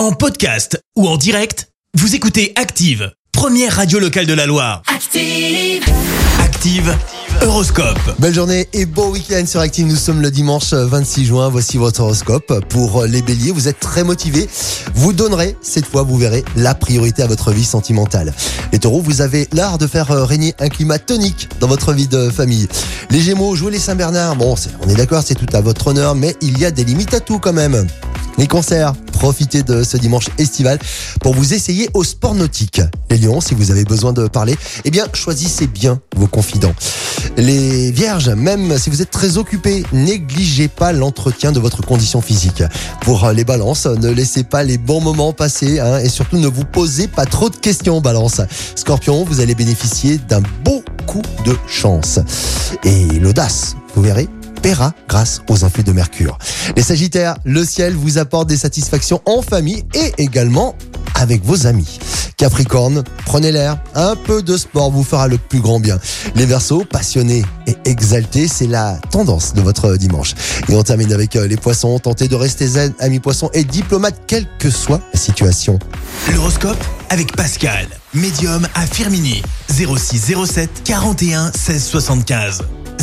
En podcast ou en direct, vous écoutez Active, première radio locale de la Loire. Active. Active, Horoscope. Belle journée et beau week-end sur Active. Nous sommes le dimanche 26 juin. Voici votre horoscope. Pour les béliers, vous êtes très motivés. Vous donnerez, cette fois, vous verrez, la priorité à votre vie sentimentale. Les taureaux, vous avez l'art de faire régner un climat tonique dans votre vie de famille. Les gémeaux, jouez les Saint-Bernard. Bon, on est d'accord, c'est tout à votre honneur, mais il y a des limites à tout quand même. Les concerts, profitez de ce dimanche estival pour vous essayer au sport nautique. Les lions, si vous avez besoin de parler, eh bien, choisissez bien vos confidents. Les vierges, même si vous êtes très occupés, négligez pas l'entretien de votre condition physique. Pour euh, les balances, ne laissez pas les bons moments passer hein, et surtout ne vous posez pas trop de questions, balance. Scorpion, vous allez bénéficier d'un beau coup de chance. Et l'audace, vous verrez, paiera grâce aux influx de Mercure. Les Sagittaires, le ciel vous apporte des satisfactions en famille et également avec vos amis. Capricorne, prenez l'air, un peu de sport vous fera le plus grand bien. Les Verseaux, passionnés et exaltés, c'est la tendance de votre dimanche. Et on termine avec euh, les Poissons, tentez de rester zen, amis Poissons et diplomates, quelle que soit la situation. L'horoscope avec Pascal, médium à Firmini. 06 07 41 16 75.